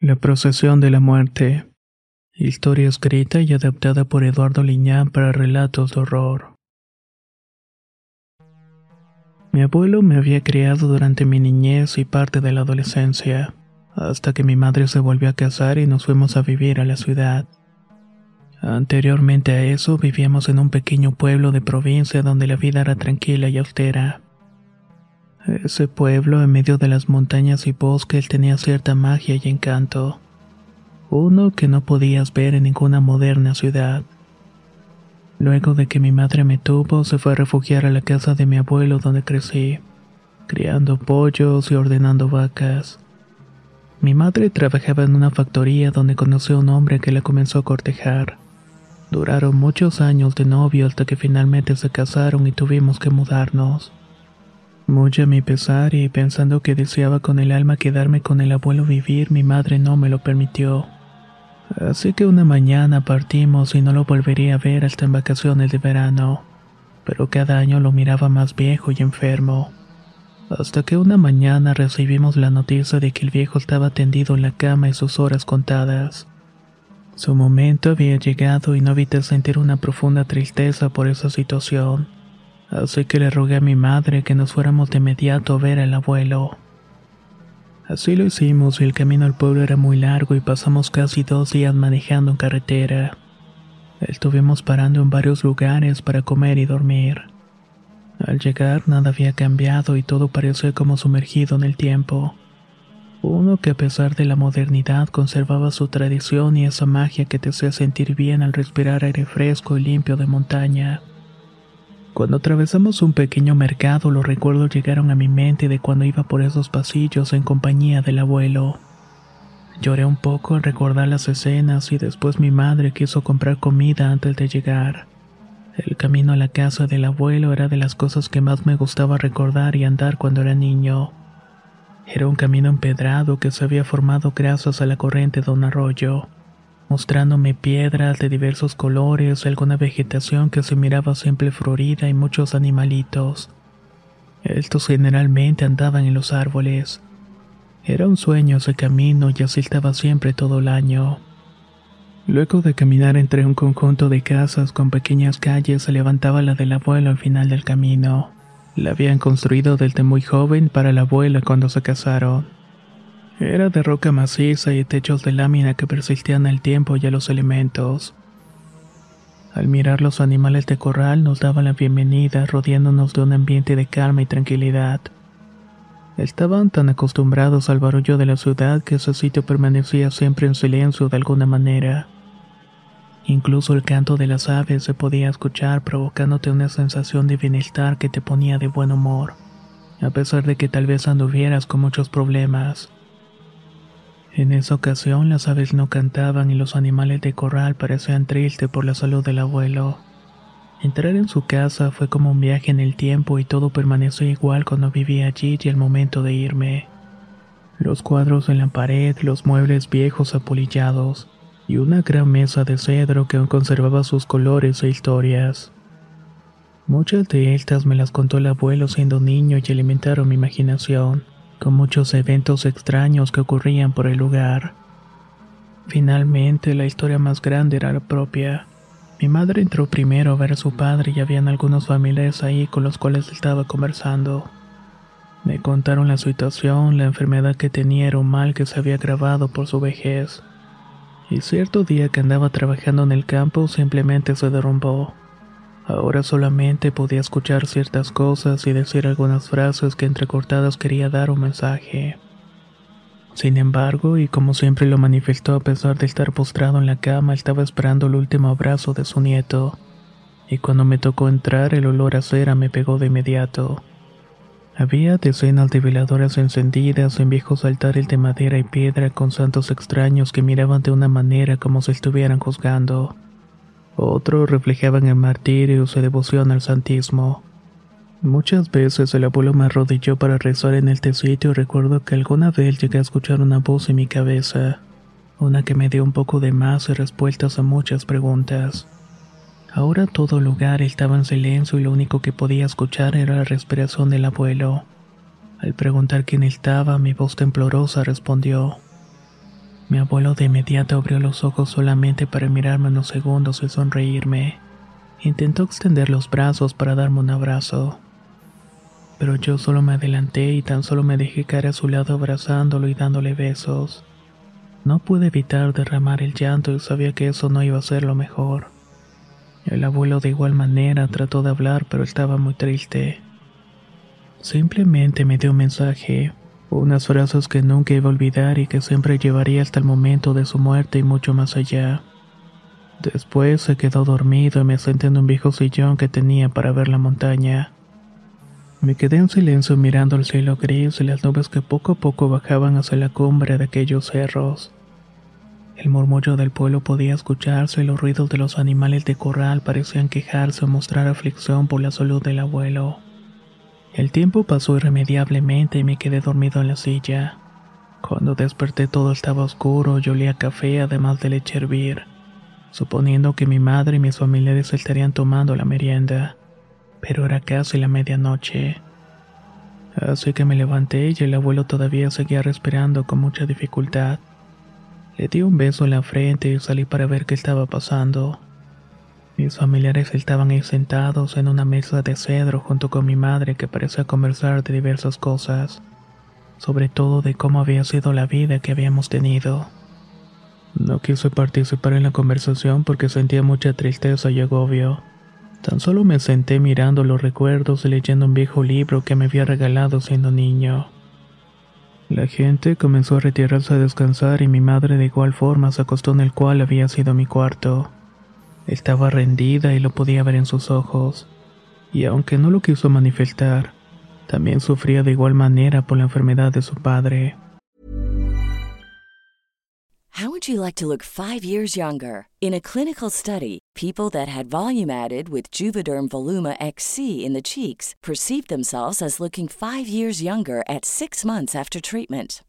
La procesión de la muerte. Historia escrita y adaptada por Eduardo Liñán para relatos de horror. Mi abuelo me había criado durante mi niñez y parte de la adolescencia, hasta que mi madre se volvió a casar y nos fuimos a vivir a la ciudad. Anteriormente a eso vivíamos en un pequeño pueblo de provincia donde la vida era tranquila y austera. Ese pueblo, en medio de las montañas y bosques, tenía cierta magia y encanto. Uno que no podías ver en ninguna moderna ciudad. Luego de que mi madre me tuvo, se fue a refugiar a la casa de mi abuelo donde crecí, criando pollos y ordenando vacas. Mi madre trabajaba en una factoría donde conoció a un hombre que la comenzó a cortejar. Duraron muchos años de novio hasta que finalmente se casaron y tuvimos que mudarnos. Muy a mi pesar y pensando que deseaba con el alma quedarme con el abuelo vivir, mi madre no me lo permitió. Así que una mañana partimos y no lo volvería a ver hasta en vacaciones de verano. Pero cada año lo miraba más viejo y enfermo. Hasta que una mañana recibimos la noticia de que el viejo estaba tendido en la cama y sus horas contadas. Su momento había llegado y no evité sentir una profunda tristeza por esa situación así que le rogué a mi madre que nos fuéramos de inmediato a ver al abuelo. Así lo hicimos y el camino al pueblo era muy largo y pasamos casi dos días manejando en carretera. Estuvimos parando en varios lugares para comer y dormir. Al llegar nada había cambiado y todo parecía como sumergido en el tiempo. Uno que a pesar de la modernidad conservaba su tradición y esa magia que te hacía sentir bien al respirar aire fresco y limpio de montaña. Cuando atravesamos un pequeño mercado, los recuerdos llegaron a mi mente de cuando iba por esos pasillos en compañía del abuelo. Lloré un poco al recordar las escenas y después mi madre quiso comprar comida antes de llegar. El camino a la casa del abuelo era de las cosas que más me gustaba recordar y andar cuando era niño. Era un camino empedrado que se había formado gracias a la corriente de un arroyo mostrándome piedras de diversos colores, alguna vegetación que se miraba siempre florida y muchos animalitos. Estos generalmente andaban en los árboles. Era un sueño ese camino y así estaba siempre todo el año. Luego de caminar entre un conjunto de casas con pequeñas calles se levantaba la del abuelo al final del camino. La habían construido desde muy joven para la abuela cuando se casaron. Era de roca maciza y techos de lámina que persistían al tiempo y a los elementos. Al mirar los animales de corral nos daban la bienvenida rodeándonos de un ambiente de calma y tranquilidad. Estaban tan acostumbrados al barullo de la ciudad que ese sitio permanecía siempre en silencio de alguna manera. Incluso el canto de las aves se podía escuchar provocándote una sensación de bienestar que te ponía de buen humor, a pesar de que tal vez anduvieras con muchos problemas. En esa ocasión las aves no cantaban y los animales de corral parecían tristes por la salud del abuelo. Entrar en su casa fue como un viaje en el tiempo y todo permaneció igual cuando vivía allí y el momento de irme. Los cuadros en la pared, los muebles viejos apolillados y una gran mesa de cedro que aún conservaba sus colores e historias. Muchas de estas me las contó el abuelo siendo niño y alimentaron mi imaginación con muchos eventos extraños que ocurrían por el lugar. Finalmente, la historia más grande era la propia. Mi madre entró primero a ver a su padre y habían algunos familiares ahí con los cuales estaba conversando. Me contaron la situación, la enfermedad que tenía era un mal que se había agravado por su vejez. Y cierto día que andaba trabajando en el campo simplemente se derrumbó. Ahora solamente podía escuchar ciertas cosas y decir algunas frases que entrecortadas quería dar un mensaje. Sin embargo, y como siempre lo manifestó a pesar de estar postrado en la cama, estaba esperando el último abrazo de su nieto. Y cuando me tocó entrar, el olor a cera me pegó de inmediato. Había decenas de veladoras encendidas en viejos altares de madera y piedra con santos extraños que miraban de una manera como si estuvieran juzgando. Otros reflejaban el martirio y su devoción al santismo. Muchas veces el abuelo me arrodilló para rezar en este sitio y recuerdo que alguna vez llegué a escuchar una voz en mi cabeza, una que me dio un poco de más y respuestas a muchas preguntas. Ahora todo el lugar estaba en silencio y lo único que podía escuchar era la respiración del abuelo. Al preguntar quién estaba, mi voz temblorosa respondió. Mi abuelo de inmediato abrió los ojos solamente para mirarme unos segundos y sonreírme. Intentó extender los brazos para darme un abrazo. Pero yo solo me adelanté y tan solo me dejé caer a su lado abrazándolo y dándole besos. No pude evitar derramar el llanto y sabía que eso no iba a ser lo mejor. El abuelo de igual manera trató de hablar pero estaba muy triste. Simplemente me dio un mensaje, unas frases que nunca iba a olvidar y que siempre llevaría hasta el momento de su muerte y mucho más allá. Después se quedó dormido y me senté en un viejo sillón que tenía para ver la montaña. Me quedé en silencio mirando el cielo gris y las nubes que poco a poco bajaban hacia la cumbre de aquellos cerros. El murmullo del pueblo podía escucharse y los ruidos de los animales de corral parecían quejarse o mostrar aflicción por la salud del abuelo. El tiempo pasó irremediablemente y me quedé dormido en la silla. Cuando desperté todo estaba oscuro y olía café además de leche hervir, suponiendo que mi madre y mis familiares estarían tomando la merienda. Pero era casi la medianoche. Así que me levanté y el abuelo todavía seguía respirando con mucha dificultad. Le di un beso en la frente y salí para ver qué estaba pasando. Mis familiares estaban ahí sentados en una mesa de cedro junto con mi madre que parecía conversar de diversas cosas, sobre todo de cómo había sido la vida que habíamos tenido. No quise participar en la conversación porque sentía mucha tristeza y agobio. Tan solo me senté mirando los recuerdos y leyendo un viejo libro que me había regalado siendo niño. La gente comenzó a retirarse a descansar y mi madre de igual forma se acostó en el cual había sido mi cuarto. Estaba rendida y lo podía ver en sus ojos, y aunque no lo quiso manifestar, también sufría de igual manera por la enfermedad de su padre. How would you like to look five years younger? In a clinical study, people that had volume added with Juvederm Voluma XC in the cheeks perceived themselves as looking five years younger at six months after treatment.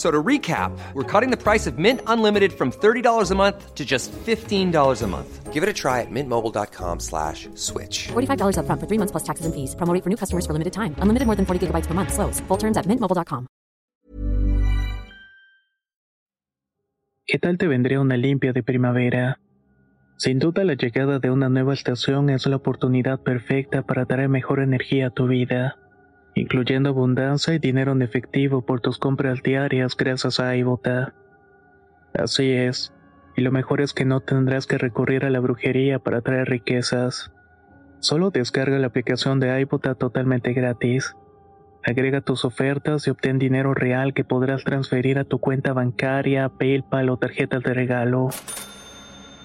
F- So to recap, we're cutting the price of Mint Unlimited from $30 a month to just $15 a month. Give it a try at mintmobile.com slash switch. $45 upfront for three months plus taxes and fees. Promo rate for new customers for limited time. Unlimited more than 40 gigabytes per month. Slows. Full terms at mintmobile.com. ¿Qué tal te vendría una limpia de primavera? Sin duda la llegada de una nueva estación es la oportunidad perfecta para traer mejor energía a tu vida, incluyendo abundancia y dinero en efectivo por tus compras diarias gracias a iBota. Así es, y lo mejor es que no tendrás que recurrir a la brujería para traer riquezas. Solo descarga la aplicación de iBota totalmente gratis. Agrega tus ofertas y obtén dinero real que podrás transferir a tu cuenta bancaria, PayPal o tarjetas de regalo.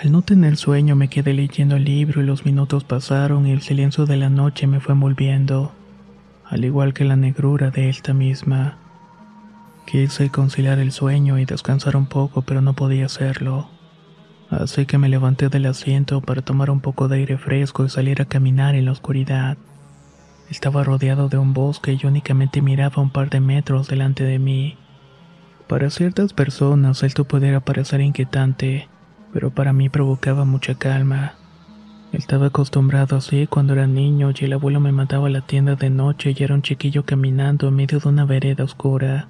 Al no tener sueño me quedé leyendo el libro y los minutos pasaron y el silencio de la noche me fue envolviendo, al igual que la negrura de esta misma. Quise conciliar el sueño y descansar un poco, pero no podía hacerlo. Así que me levanté del asiento para tomar un poco de aire fresco y salir a caminar en la oscuridad. Estaba rodeado de un bosque y únicamente miraba un par de metros delante de mí. Para ciertas personas esto pudiera parecer inquietante, pero para mí provocaba mucha calma. Estaba acostumbrado así cuando era niño y el abuelo me mandaba a la tienda de noche y era un chiquillo caminando en medio de una vereda oscura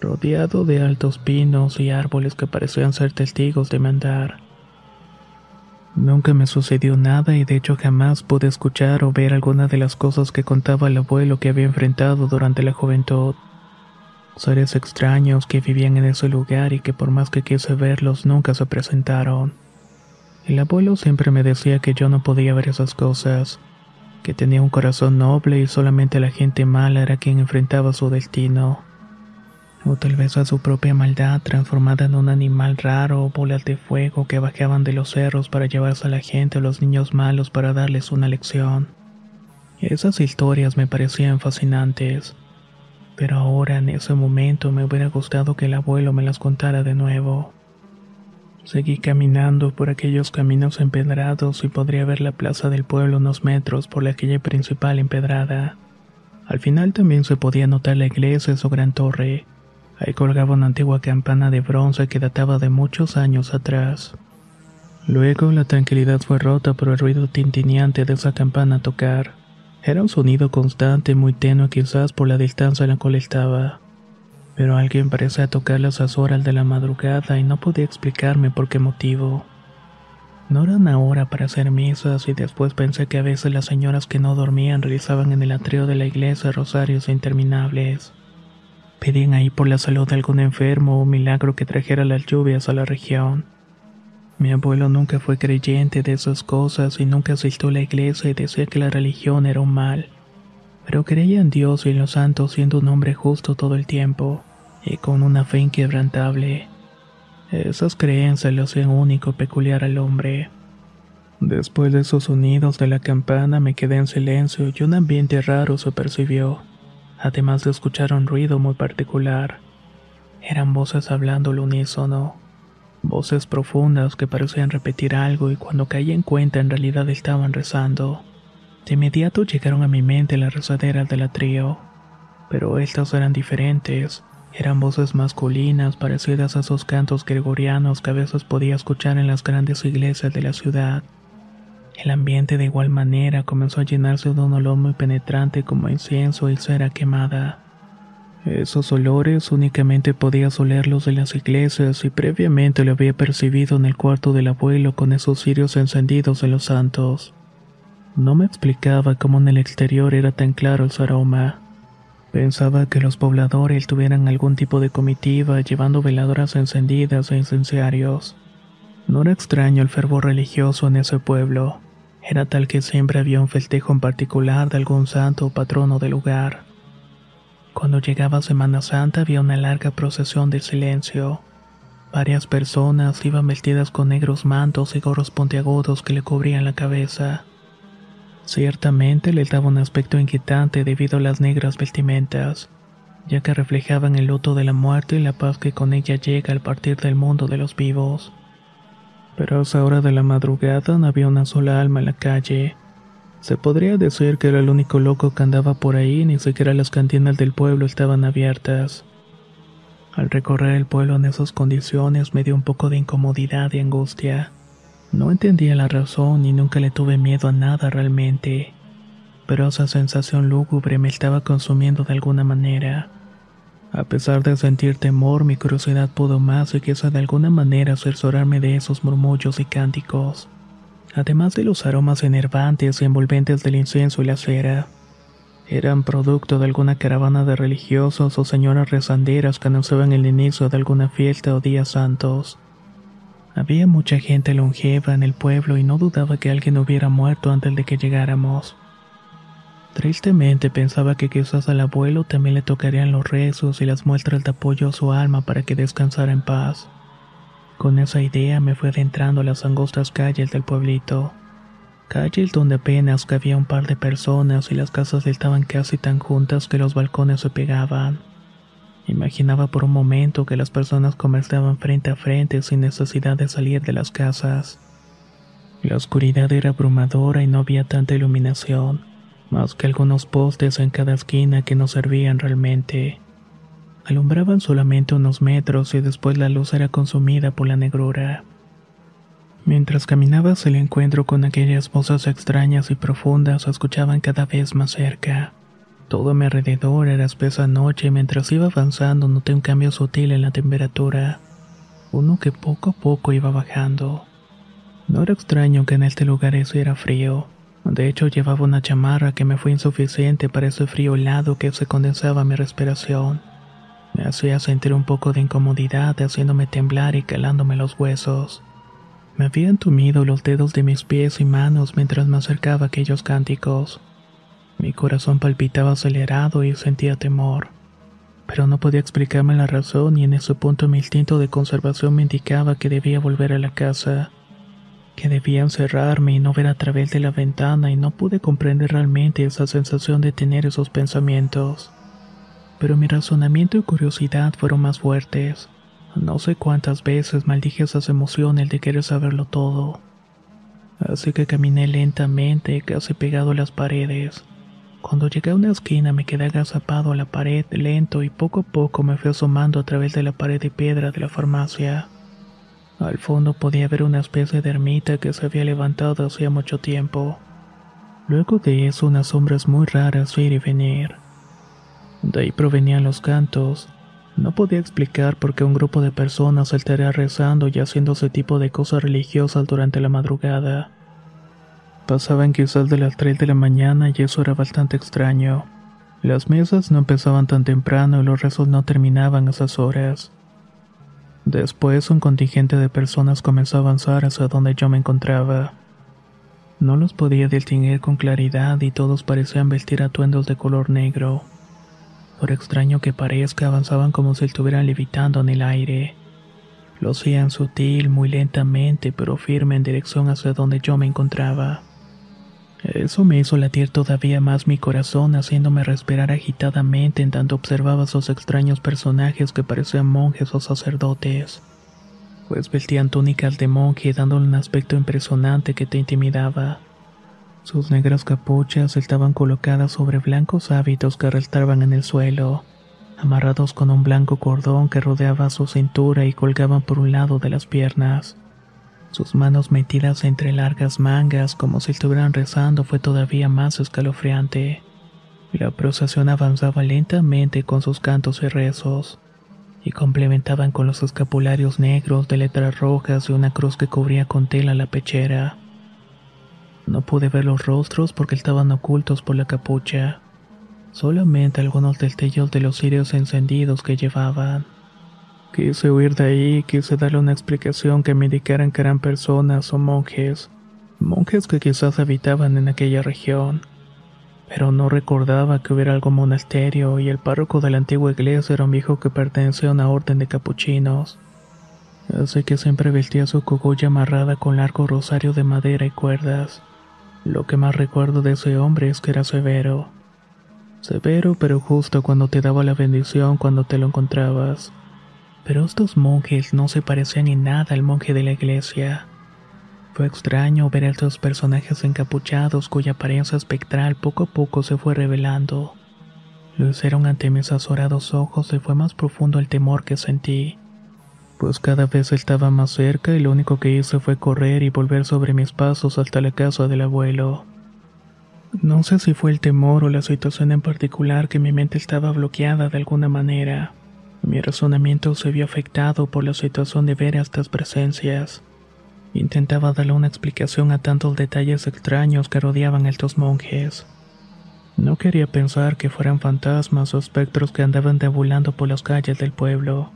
rodeado de altos pinos y árboles que parecían ser testigos de mandar. Nunca me sucedió nada y de hecho jamás pude escuchar o ver alguna de las cosas que contaba el abuelo que había enfrentado durante la juventud. Seres extraños que vivían en ese lugar y que por más que quise verlos nunca se presentaron. El abuelo siempre me decía que yo no podía ver esas cosas, que tenía un corazón noble y solamente la gente mala era quien enfrentaba su destino o tal vez a su propia maldad transformada en un animal raro o bolas de fuego que bajaban de los cerros para llevarse a la gente o los niños malos para darles una lección. Esas historias me parecían fascinantes, pero ahora en ese momento me hubiera gustado que el abuelo me las contara de nuevo. Seguí caminando por aquellos caminos empedrados y podría ver la plaza del pueblo unos metros por la calle principal empedrada. Al final también se podía notar la iglesia y su gran torre, Ahí colgaba una antigua campana de bronce que databa de muchos años atrás. Luego la tranquilidad fue rota por el ruido tintineante de esa campana a tocar. Era un sonido constante, muy tenue quizás por la distancia en la cual estaba. Pero alguien parecía tocar las horas de la madrugada y no podía explicarme por qué motivo. No eran ahora para hacer misas y después pensé que a veces las señoras que no dormían realizaban en el atrio de la iglesia rosarios interminables. Pedían ahí por la salud de algún enfermo o milagro que trajera las lluvias a la región. Mi abuelo nunca fue creyente de esas cosas y nunca asistió a la iglesia y decía que la religión era un mal. Pero creía en Dios y en los santos siendo un hombre justo todo el tiempo y con una fe inquebrantable. Esas creencias lo hacían único peculiar al hombre. Después de esos sonidos de la campana me quedé en silencio y un ambiente raro se percibió además de escuchar un ruido muy particular. Eran voces hablando al unísono, voces profundas que parecían repetir algo y cuando caí en cuenta en realidad estaban rezando. De inmediato llegaron a mi mente las rezaderas del atrio, pero estas eran diferentes, eran voces masculinas parecidas a esos cantos gregorianos que a veces podía escuchar en las grandes iglesias de la ciudad. El ambiente de igual manera comenzó a llenarse de un olor muy penetrante como incienso y cera quemada. Esos olores únicamente podías olerlos de las iglesias y previamente lo había percibido en el cuarto del abuelo con esos cirios encendidos de los santos. No me explicaba cómo en el exterior era tan claro su aroma. Pensaba que los pobladores tuvieran algún tipo de comitiva llevando veladoras encendidas e incenciarios. No era extraño el fervor religioso en ese pueblo. Era tal que siempre había un festejo en particular de algún santo o patrono del lugar. Cuando llegaba Semana Santa había una larga procesión de silencio. Varias personas iban vestidas con negros mantos y gorros puntiagudos que le cubrían la cabeza. Ciertamente les daba un aspecto inquietante debido a las negras vestimentas, ya que reflejaban el luto de la muerte y la paz que con ella llega al partir del mundo de los vivos. Pero a esa hora de la madrugada no había una sola alma en la calle. Se podría decir que era el único loco que andaba por ahí, ni siquiera las cantinas del pueblo estaban abiertas. Al recorrer el pueblo en esas condiciones me dio un poco de incomodidad y angustia. No entendía la razón y nunca le tuve miedo a nada realmente, pero esa sensación lúgubre me estaba consumiendo de alguna manera. A pesar de sentir temor, mi curiosidad pudo más y quise de alguna manera cerciorarme de esos murmullos y cánticos, además de los aromas enervantes y envolventes del incienso y la cera. Eran producto de alguna caravana de religiosos o señoras rezanderas que anunciaban el inicio de alguna fiesta o días santos. Había mucha gente longeva en el pueblo y no dudaba que alguien hubiera muerto antes de que llegáramos. Tristemente pensaba que quizás al abuelo también le tocarían los rezos y las muestras de apoyo a su alma para que descansara en paz. Con esa idea me fui adentrando a las angostas calles del pueblito. Calles donde apenas cabía un par de personas y las casas estaban casi tan juntas que los balcones se pegaban. Imaginaba por un momento que las personas conversaban frente a frente sin necesidad de salir de las casas. La oscuridad era abrumadora y no había tanta iluminación, más que algunos postes en cada esquina que no servían realmente. Alumbraban solamente unos metros y después la luz era consumida por la negrura. Mientras caminaba hacia el encuentro con aquellas voces extrañas y profundas escuchaban cada vez más cerca. Todo a mi alrededor era espesa noche y mientras iba avanzando noté un cambio sutil en la temperatura, uno que poco a poco iba bajando. No era extraño que en este lugar hiciera frío. De hecho, llevaba una chamarra que me fue insuficiente para ese frío helado que se condensaba mi respiración. Hacía sentir un poco de incomodidad, haciéndome temblar y calándome los huesos. Me había entumido los dedos de mis pies y manos mientras me acercaba a aquellos cánticos. Mi corazón palpitaba acelerado y sentía temor. Pero no podía explicarme la razón y en ese punto mi instinto de conservación me indicaba que debía volver a la casa, que debía encerrarme y no ver a través de la ventana y no pude comprender realmente esa sensación de tener esos pensamientos. Pero mi razonamiento y curiosidad fueron más fuertes. No sé cuántas veces maldije esas emociones de querer saberlo todo. Así que caminé lentamente, casi pegado a las paredes. Cuando llegué a una esquina me quedé agazapado a la pared lento y poco a poco me fui asomando a través de la pared de piedra de la farmacia. Al fondo podía ver una especie de ermita que se había levantado hacía mucho tiempo. Luego de eso unas sombras muy raras ir y venir. De ahí provenían los cantos. No podía explicar por qué un grupo de personas estaría rezando y haciendo ese tipo de cosas religiosas durante la madrugada. Pasaban quizás de las 3 de la mañana y eso era bastante extraño. Las mesas no empezaban tan temprano y los rezos no terminaban a esas horas. Después un contingente de personas comenzó a avanzar hacia donde yo me encontraba. No los podía distinguir con claridad y todos parecían vestir atuendos de color negro. Por extraño que parezca, avanzaban como si estuvieran levitando en el aire. Lo hacían sutil, muy lentamente, pero firme en dirección hacia donde yo me encontraba. Eso me hizo latir todavía más mi corazón, haciéndome respirar agitadamente en tanto observaba a esos extraños personajes que parecían monjes o sacerdotes, pues vestían túnicas de monje dándole un aspecto impresionante que te intimidaba. Sus negras capuchas estaban colocadas sobre blancos hábitos que arrastraban en el suelo, amarrados con un blanco cordón que rodeaba su cintura y colgaban por un lado de las piernas. Sus manos metidas entre largas mangas como si estuvieran rezando fue todavía más escalofriante. La procesión avanzaba lentamente con sus cantos y rezos, y complementaban con los escapularios negros de letras rojas y una cruz que cubría con tela la pechera. No pude ver los rostros porque estaban ocultos por la capucha, solamente algunos destellos de los cirios encendidos que llevaban. Quise huir de ahí, quise darle una explicación que me indicaran que eran personas o monjes, monjes que quizás habitaban en aquella región. Pero no recordaba que hubiera algún monasterio y el párroco de la antigua iglesia era un viejo que pertenecía a una orden de capuchinos. Así que siempre vestía su cogolla amarrada con largo rosario de madera y cuerdas. Lo que más recuerdo de ese hombre es que era severo. Severo pero justo cuando te daba la bendición cuando te lo encontrabas. Pero estos monjes no se parecían en nada al monje de la iglesia. Fue extraño ver a estos personajes encapuchados cuya apariencia espectral poco a poco se fue revelando. Lo hicieron ante mis azorados ojos y fue más profundo el temor que sentí, pues cada vez estaba más cerca y lo único que hice fue correr y volver sobre mis pasos hasta la casa del abuelo. No sé si fue el temor o la situación en particular que mi mente estaba bloqueada de alguna manera. Mi razonamiento se vio afectado por la situación de ver a estas presencias. Intentaba darle una explicación a tantos detalles extraños que rodeaban a estos monjes. No quería pensar que fueran fantasmas o espectros que andaban deambulando por las calles del pueblo.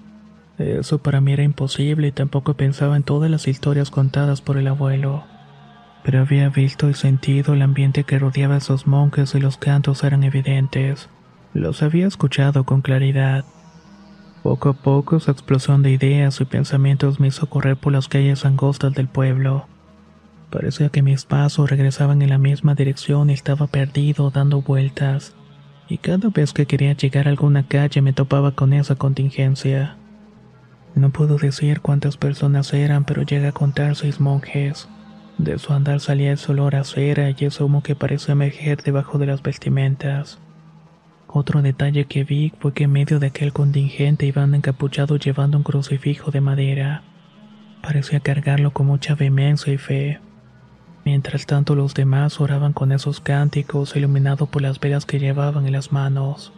Eso para mí era imposible y tampoco pensaba en todas las historias contadas por el abuelo. Pero había visto y sentido el ambiente que rodeaba a esos monjes y los cantos eran evidentes. Los había escuchado con claridad. Poco a poco su explosión de ideas y pensamientos me hizo correr por las calles angostas del pueblo. Parecía que mis pasos regresaban en la misma dirección y estaba perdido dando vueltas. Y cada vez que quería llegar a alguna calle me topaba con esa contingencia. No puedo decir cuántas personas eran, pero llega a contar seis monjes. De su andar salía ese olor a cera y ese humo que parecía emerger debajo de las vestimentas. Otro detalle que vi fue que en medio de aquel contingente iban encapuchados llevando un crucifijo de madera. Parecía cargarlo con mucha vehemencia y fe. Mientras tanto los demás oraban con esos cánticos iluminados por las velas que llevaban en las manos.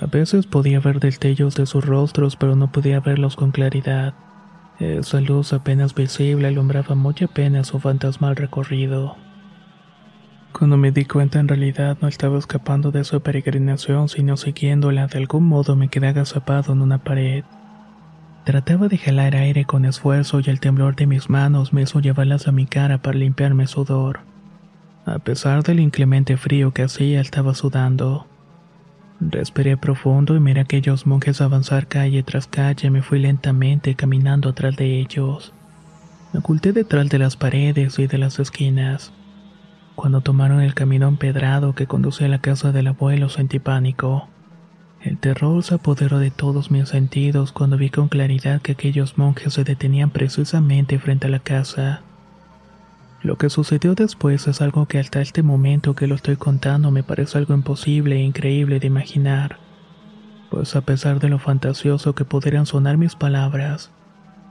A veces podía ver destellos de sus rostros, pero no podía verlos con claridad. Esa luz apenas visible alumbraba muy apenas su fantasmal recorrido. Cuando me di cuenta en realidad no estaba escapando de su peregrinación, sino siguiéndola, de algún modo me quedé agazapado en una pared. Trataba de jalar aire con esfuerzo y el temblor de mis manos me hizo llevarlas a mi cara para limpiarme sudor. A pesar del inclemente frío que hacía, estaba sudando. Respiré profundo y miré a aquellos monjes avanzar calle tras calle. Me fui lentamente caminando atrás de ellos. Me oculté detrás de las paredes y de las esquinas. Cuando tomaron el camino empedrado que conducía a la casa del abuelo sentí pánico. El terror se apoderó de todos mis sentidos cuando vi con claridad que aquellos monjes se detenían precisamente frente a la casa. Lo que sucedió después es algo que hasta este momento que lo estoy contando me parece algo imposible e increíble de imaginar. Pues a pesar de lo fantasioso que pudieran sonar mis palabras,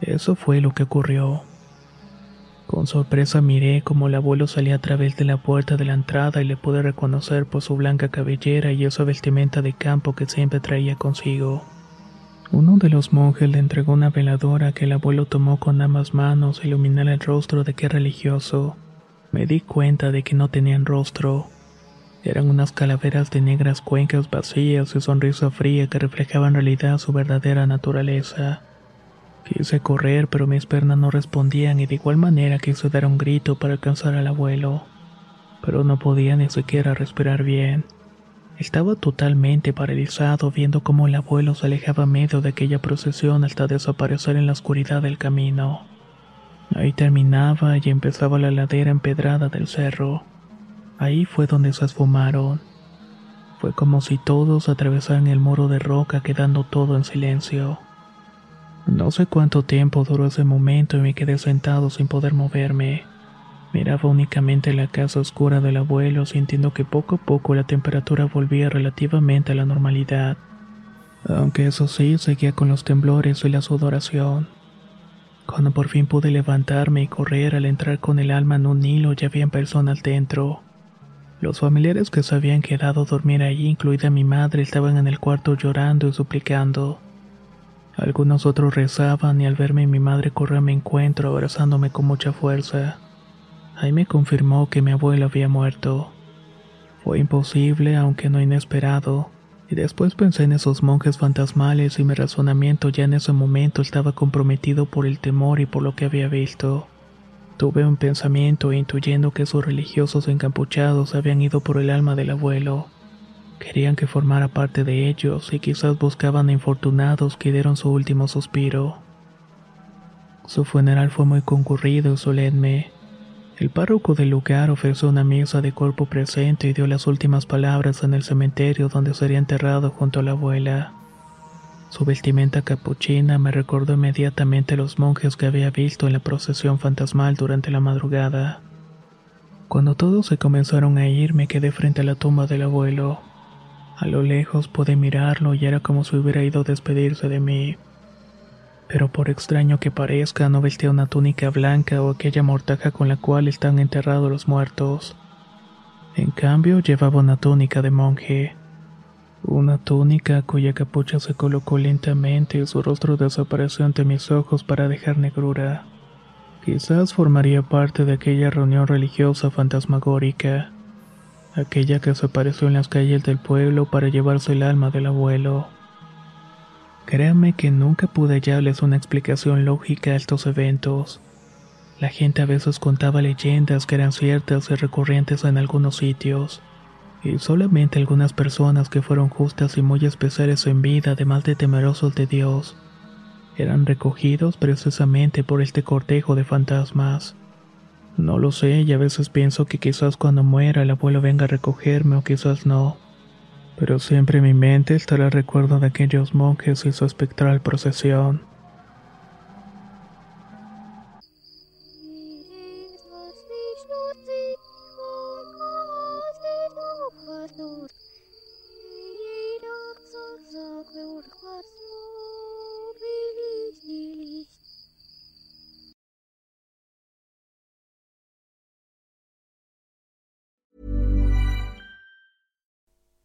eso fue lo que ocurrió. Con sorpresa miré como el abuelo salía a través de la puerta de la entrada y le pude reconocer por su blanca cabellera y esa vestimenta de campo que siempre traía consigo. Uno de los monjes le entregó una veladora que el abuelo tomó con ambas manos a iluminar el rostro de aquel religioso. Me di cuenta de que no tenían rostro. Eran unas calaveras de negras cuencas vacías y sonrisa fría que reflejaban en realidad su verdadera naturaleza. Quise correr, pero mis piernas no respondían y de igual manera quise dar un grito para alcanzar al abuelo. Pero no podía ni siquiera respirar bien. Estaba totalmente paralizado viendo cómo el abuelo se alejaba medio de aquella procesión hasta desaparecer en la oscuridad del camino. Ahí terminaba y empezaba la ladera empedrada del cerro. Ahí fue donde se esfumaron. Fue como si todos atravesaran el muro de roca quedando todo en silencio. No sé cuánto tiempo duró ese momento y me quedé sentado sin poder moverme. Miraba únicamente la casa oscura del abuelo, sintiendo que poco a poco la temperatura volvía relativamente a la normalidad. Aunque eso sí, seguía con los temblores y la sudoración. Cuando por fin pude levantarme y correr al entrar con el alma en un hilo, ya habían personas dentro. Los familiares que se habían quedado a dormir allí, incluida mi madre, estaban en el cuarto llorando y suplicando. Algunos otros rezaban y al verme mi madre corrió a mi encuentro abrazándome con mucha fuerza. Ahí me confirmó que mi abuelo había muerto. Fue imposible, aunque no inesperado, y después pensé en esos monjes fantasmales y mi razonamiento ya en ese momento estaba comprometido por el temor y por lo que había visto. Tuve un pensamiento intuyendo que esos religiosos encapuchados habían ido por el alma del abuelo. Querían que formara parte de ellos y quizás buscaban a infortunados que dieron su último suspiro. Su funeral fue muy concurrido y solemne. El párroco del lugar ofreció una misa de cuerpo presente y dio las últimas palabras en el cementerio donde sería enterrado junto a la abuela. Su vestimenta capuchina me recordó inmediatamente a los monjes que había visto en la procesión fantasmal durante la madrugada. Cuando todos se comenzaron a ir, me quedé frente a la tumba del abuelo. A lo lejos pude mirarlo y era como si hubiera ido a despedirse de mí pero por extraño que parezca no vestía una túnica blanca o aquella mortaja con la cual están enterrados los muertos. En cambio llevaba una túnica de monje, una túnica cuya capucha se colocó lentamente y su rostro desapareció ante mis ojos para dejar negrura. Quizás formaría parte de aquella reunión religiosa fantasmagórica, aquella que se apareció en las calles del pueblo para llevarse el alma del abuelo. Créame que nunca pude hallarles una explicación lógica a estos eventos. La gente a veces contaba leyendas que eran ciertas y recurrentes en algunos sitios, y solamente algunas personas que fueron justas y muy especiales en vida, además de temerosos de Dios, eran recogidos precisamente por este cortejo de fantasmas. No lo sé y a veces pienso que quizás cuando muera el abuelo venga a recogerme o quizás no pero siempre en mi mente estará el recuerdo de aquellos monjes y su espectral procesión.